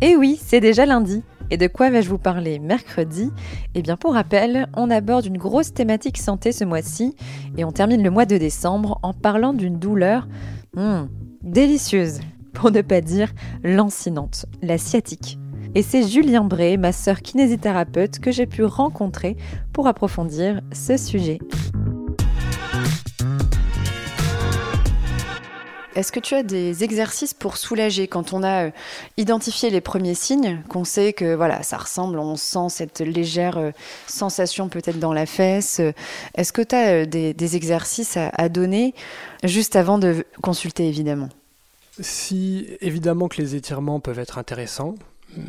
Et oui, c'est déjà lundi. Et de quoi vais-je vous parler mercredi? Eh bien pour rappel, on aborde une grosse thématique santé ce mois-ci et on termine le mois de décembre en parlant d'une douleur hmm, délicieuse, pour ne pas dire lancinante, la sciatique. Et c'est Julien Bray, ma sœur kinésithérapeute, que j'ai pu rencontrer pour approfondir ce sujet. Est-ce que tu as des exercices pour soulager quand on a euh, identifié les premiers signes, qu'on sait que voilà, ça ressemble, on sent cette légère euh, sensation peut-être dans la fesse euh, Est-ce que tu as des, exercices à donner juste avant de consulter évidemment? Si évidemment que les étirements peuvent être intéressants,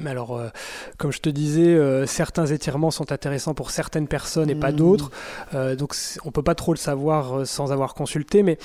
alors, euh, comme je te disais, euh, certains étirements sont intéressants pour certaines personnes et pas mmh. d'autres. Euh, donc, on peut pas trop le savoir sans avoir consulté, mais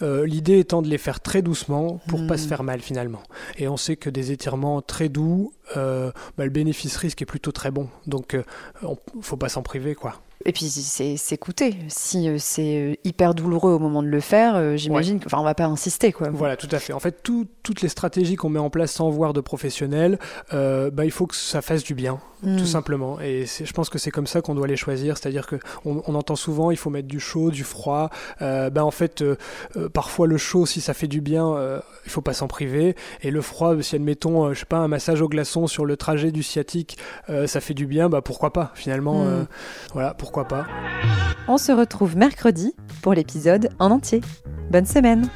l'idée étant de les faire très doucement pour pas se mmh. faire mal finalement. Et on sait que des étirements très doux, bah, le bénéfice-risque est plutôt très bon. Donc, on, faut pas s'en priver, quoi. Et puis c'est coûté. Si euh, c'est euh, hyper douloureux au moment de le faire, euh, j'imagine qu'on enfin on va pas insister quoi. Voilà, tout à fait. En fait, toutes les stratégies qu'on met en place sans voir de professionnels, bah, il faut que ça fasse du bien tout hmm. simplement. Et je pense que c'est comme ça qu'on doit les choisir, c'est-à-dire que on, entend souvent il faut mettre du chaud, du froid. Euh, ben en fait, euh, euh, parfois le chaud, si ça fait du bien, euh, il faut pas s'en priver. Et le froid, si admettons, je sais pas, un massage au glaçon sur le trajet du sciatique, ça fait du bien, bah pourquoi pas Finalement, hmm. voilà, pourquoi pas. On se retrouve mercredi pour l'épisode en entier. Bonne semaine.